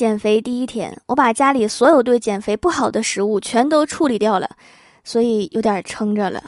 减肥第一天我把家里所有对减肥不好的食物全都处理掉了所以有点撑着了。